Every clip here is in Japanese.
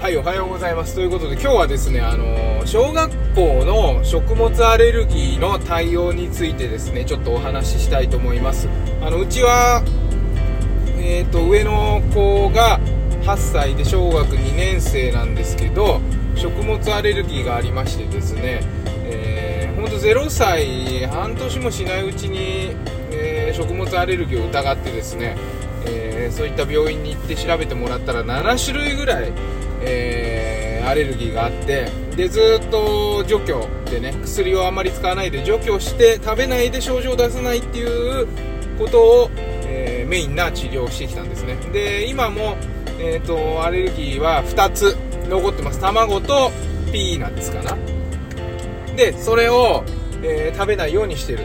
はい、おはようございます。ということで、今日はですね、あの、小学校の食物アレルギーの対応についてですね、ちょっとお話ししたいと思います。あの、うちは、えっ、と、上の子が8歳で小学2年生なんですけど、食物アレルギーがありましてですね、えー、ほんと0歳、半年もしないうちに、えー食物アレルギーを疑ってですね、えーそういった病院に行って調べてもらったら7種類ぐらい、えーアレルギーがあってでずっと除去でね薬をあまり使わないで除去して食べないで症状を出さないっていうことを、えーメインな治療をしてきたんですね。で今も、えー、とアレルギーは2つ残ってます。卵とピーナッツかな。でそれを、えー食べないようにしてると。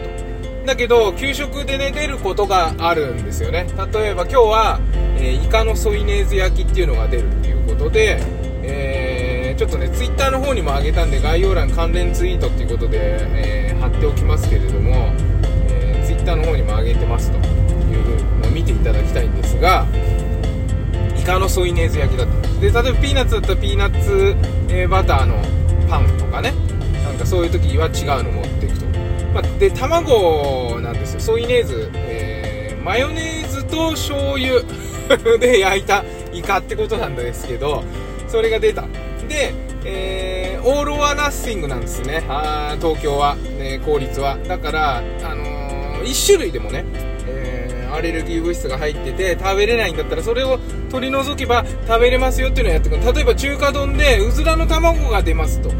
だけど給食でね出ることがあるんですよね。例えば今日は、えーイカのソイネーズ焼きっていうのが出るっていうことで、えーちょっとねツイッターの方にも上げたんで概要欄関連ツイートっていうことで、えー貼っておきますけれども、えツイッターの方にも上げてますというのを見ていただきたいんですがイカのソイネーズ焼きだったんで例えばピーナッツだったらピーナッツ、えバターのパンとかね。なんかそういう時は違うの持っていくと、まあ、で卵なんですよ。ソイネーズ、えマヨネーズと醤油 で焼いたイカってことなんですけどそれが出た。で、えーオール・オア・ナッシングなんですね。あ東京は、ね、公立は。だから、あの1種類でもね、えーアレルギー物質が入ってて食べれないんだったらそれを取り除けば食べれますよっていうのをやってくる。例えば中華丼でうずらの卵が出ますと。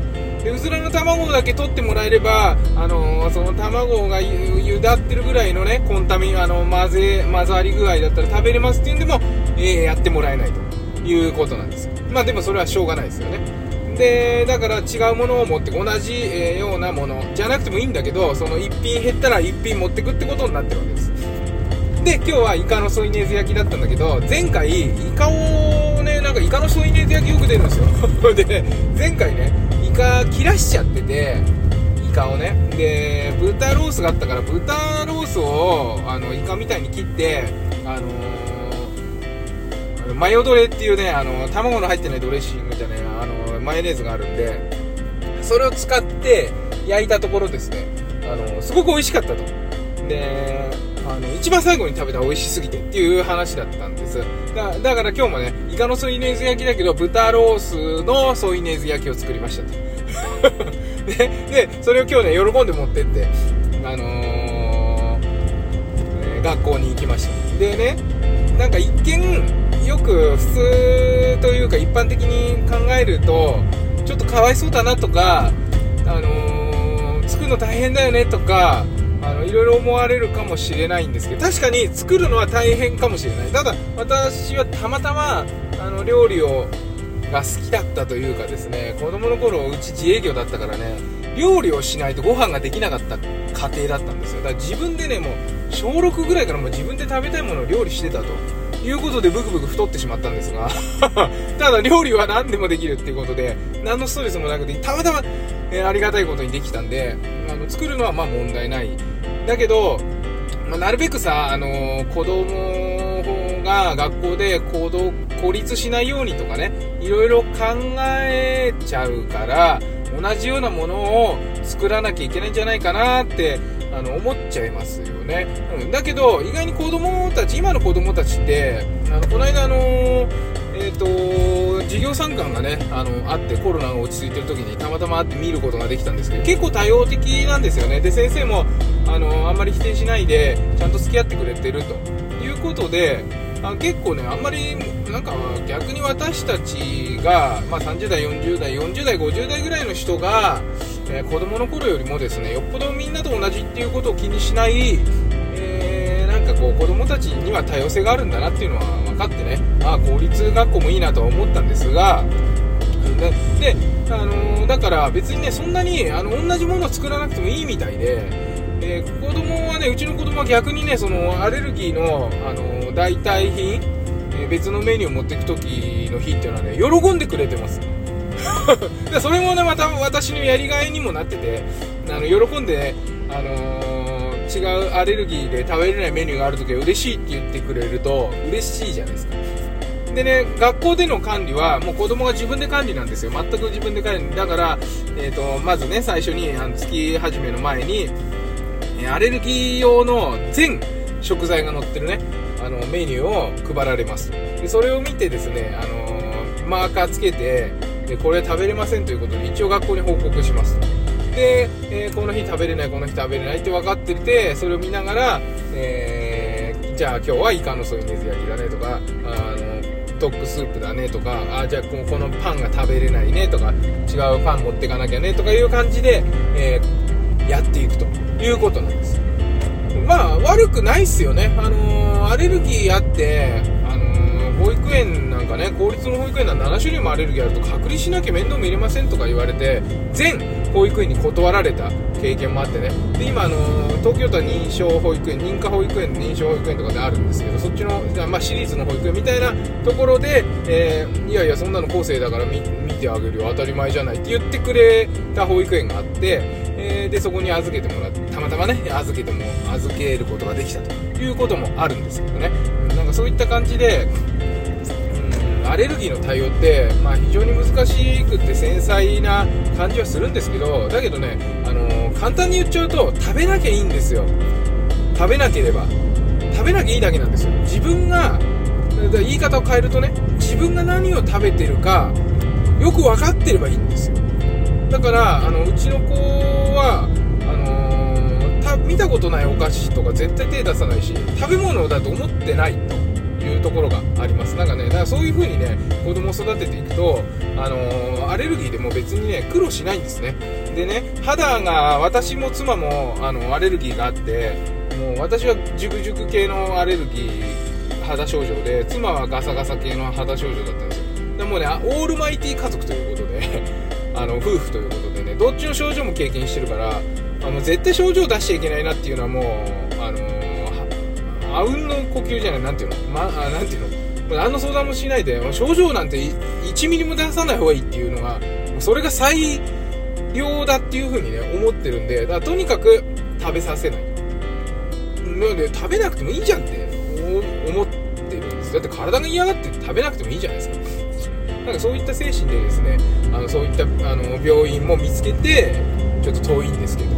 でうずらの卵だけ取ってもらえれば、あのーその卵がゆゆだってるぐらいのねコンタミあの混ぜ混ざり具合だったら食べれますっていうんでも、えーやってもらえないと。いうことなんです。まあでもそれはしょうがないですよね。でだから違うものを持って同じ、ようなものじゃなくてもいいんだけどその1品減ったら1品持ってくってことになってるわけです。で今日はイカのソイネーズ焼きだったんだけど前回イカをねなんかイカのソイネーズ焼きよく出るんですよ。で前回ねイカ切らしちゃっててイカをね。で豚ロースがあったから豚ロースをあのイカみたいに切ってあのーマヨドレっていうねあの卵の入ってないドレッシングじゃねえなあのマヨネーズがあるんでそれを使って焼いたところですね。あのすごく美味しかったと。であの一番最後に食べたら美味しすぎてっていう話だったんです。だだから今日もねイカのソイネーズ焼きだけど豚ロースのソイネーズ焼きを作りましたと。ででそれを今日ね喜んで持ってってあのー学校に行きました。でねなんか一見よく普通というか一般的に考えるとちょっとかわいそうだなとかあのー作るの大変だよねとかあのいろいろ思われるかもしれないんですけど確かに作るのは大変かもしれない。ただ私はたまたまあの料理をが好きだったというかですね子供の頃うち自営業だったからね料理をしないとご飯ができなかった家庭だったんですよ。だから自分でねもう小6ぐらいからもう自分で食べたいものを料理してたと。いうことでブクブク太ってしまったんですが ただ料理は何でもできるっていうことで何のストレスもなくてたまたま、えーありがたいことにできたんであの作るのはまあ問題ない。だけど、まあなるべくさ、あのー子供が学校で行動孤立しないようにとかねいろいろ考えちゃうから同じようなものを作らなきゃいけないんじゃないかなってあの思っちゃいますよね、うん、だけど意外に子供たち今の子供たちってあのこの間あのえー、と授業参観がねあのあってコロナが落ち着いてる時にたまたま会って見ることができたんですけど結構多様的なんですよね。で先生もあのあんまり否定しないでちゃんと付き合ってくれてると。いうことであ結構ねあんまりなんか逆に私たちが、まあ、30代40代40代50代ぐらいの人が、えー子供の頃よりもですねよっぽどみんなと同じっていうことを気にしない、えーなんかこう子供たちには多様性があるんだなっていうのは分かってねあ公立学校もいいなとは思ったんですがで、あのーだから別にねそんなにあの同じものを作らなくてもいいみたいで、えー子供はねうちの子供は逆にねそのアレルギーの、あの代替品、え別のメニューを持っていく時の日っていうのはね喜んでくれてます。でそれもねまた私のやりがいにもなっててあの喜んで、あのー違うアレルギーで食べれないメニューがある時は嬉しいって言ってくれると嬉しいじゃないですか。でね学校での管理はもう子供が自分で管理なんですよ。全く自分で管理だから、えーと、まずね最初にあの月始めの前にアレルギー用の全食材が載ってるねあのメニューを配られます。でそれを見てですね、あのマーカーつけてでこれ食べれませんということで一応学校に報告します。で、えー、この日食べれないこの日食べれないって分かっててそれを見ながら、えー、じゃあ今日はイカのソイ水焼きだねとかあのドッグスープだねとかあじゃあこのパンが食べれないねとか違うパン持ってかなきゃねとかいう感じで、えー、やっていくということなんです。まあ悪くないっすよね。あの、アレルギーあって、保育園なんかね公立の保育園は7種類もアレルギーあると隔離しなきゃ面倒見れませんとか言われて全保育園に断られた経験もあってね。で今あの東京都は認証保育園認可保育園認証保育園とかであるんですけどそっちの、まあ、私立の保育園みたいなところで、えー、いやいやそんなの後世だから見てあげるよ。当たり前じゃないって言ってくれた保育園があって、でそこに預けてもらってたまたまね預けても預けることができたということもあるんですけどね。そういった感じでうんアレルギーの対応って、まあ、非常に難しくて繊細な感じはするんですけどだけどね、あのー、簡単に言っちゃうと食べなきゃいいんですよ。食べなければ。食べなきゃいいだけなんですよ。自分が言い方を変えるとね自分が何を食べてるかよく分かってればいいんですよ。だからあのうちの子はあのー、見たことないお菓子とか絶対手出さないし食べ物だと思ってないと。いうところがあります。なんかねだからそういう風にね子供を育てていくと、あのー、アレルギーでも別にね苦労しないんですね。でね肌が私も妻もあのアレルギーがあってもう私はジュクジュク系のアレルギー肌症状で妻はガサガサ系の肌症状だったんですよ。でもねオールマイティ家族ということで あの夫婦ということでねどっちの症状も経験してるからあの絶対症状出しちゃいけないなっていうのはもうあうんの呼吸じゃない、なんていうの、まあ、なんていうの、何の相談もしないで、症状なんて1ミリも出さない方がいいっていうのが、それが最良だっていう風にね、思ってるんで、だからとにかく食べさせない。なので、食べなくてもいいじゃんって思ってるんです。だって体が嫌がって食べなくてもいいじゃないですか。なんかそういった精神でですね、あのそういったあの病院も見つけて、ちょっと遠いんですけど、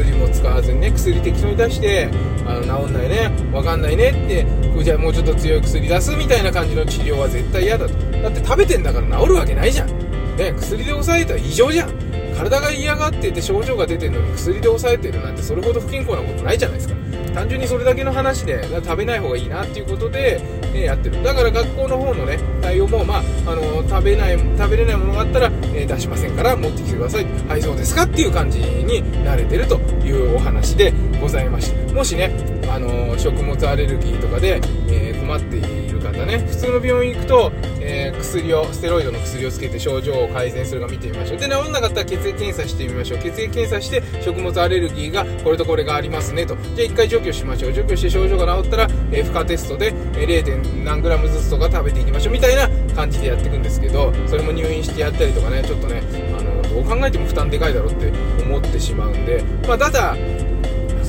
薬も使わずにね薬適当に出してあの治んないね分かんないねってじゃあもうちょっと強い薬出すみたいな感じの治療は絶対嫌だと。だって食べてんだから治るわけないじゃん。ね薬で抑えたら異常じゃん。体が嫌がってて症状が出てるのに薬で抑えてるなんてそれほど不健康なことないじゃないですか。単純にそれだけの話で食べない方がいいなっていうことで、えやってる。だから学校の方のね対応も、まあ、あの食べない食べれないものがあったら、え出しませんから持ってきてください。はいそうですかっていう感じに慣れてるというお話でございました。もしね、あの食物アレルギーとかで、えー、困っている方ね。普通の病院行くと、えー、薬をステロイドの薬をつけて症状を改善するか見てみましょう。で治んなかったら血液検査してみましょう。血液検査して食物アレルギーがこれとこれがありますねと。じゃあ1回除去しましょう。除去して症状が治ったら、えー、負荷テストで、え 0. 何グラムずつとか食べていきましょう。みたいな感じでやっていくんですけどそれも入院してやったりとかねちょっとねあのどう考えても負担でかいだろうって思ってしまうんで、まあ、ただ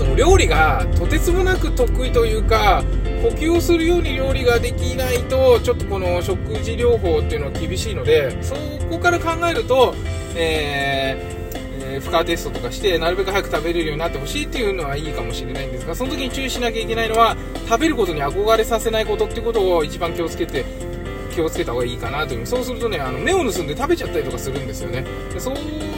その料理がとてつもなく得意というか呼吸をするように料理ができないとちょっとこの食事療法っていうのは厳しいのでそこから考えると、えー負荷テストとかしてなるべく早く食べれるようになってほしいっていうのはいいかもしれないんですがその時に注意しなきゃいけないのは食べることに憧れさせないことっていうことを一番気をつけて気をつけた方がいいかなという。そうするとねあの目を盗んで食べちゃったりとかするんですよね。そ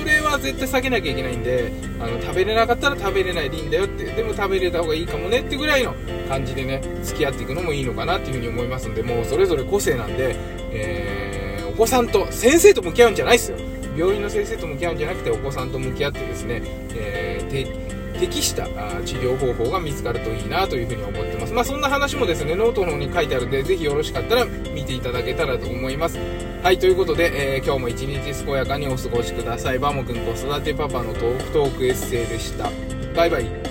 れは絶対避けなきゃいけないんであの食べれなかったら食べれないでいいんだよって。でも食べれた方がいいかもねってぐらいの感じでね付き合っていくのもいいのかなっていうふうに思いますんでもうそれぞれ個性なんで、えー、お子さんと先生と向き合うんじゃないですよ。病院の先生と向き合うんじゃなくてお子さんと向き合ってですね、えー適した治療方法が見つかるといいなというふうに思ってます。まあ、そんな話もですね、ノートの方に書いてあるんで、ぜひよろしかったら見ていただけたらと思います。はい、ということで、えー、今日も一日健やかにお過ごしください。バモくん子育てパパのトークトークエッセイでした。バイバイ。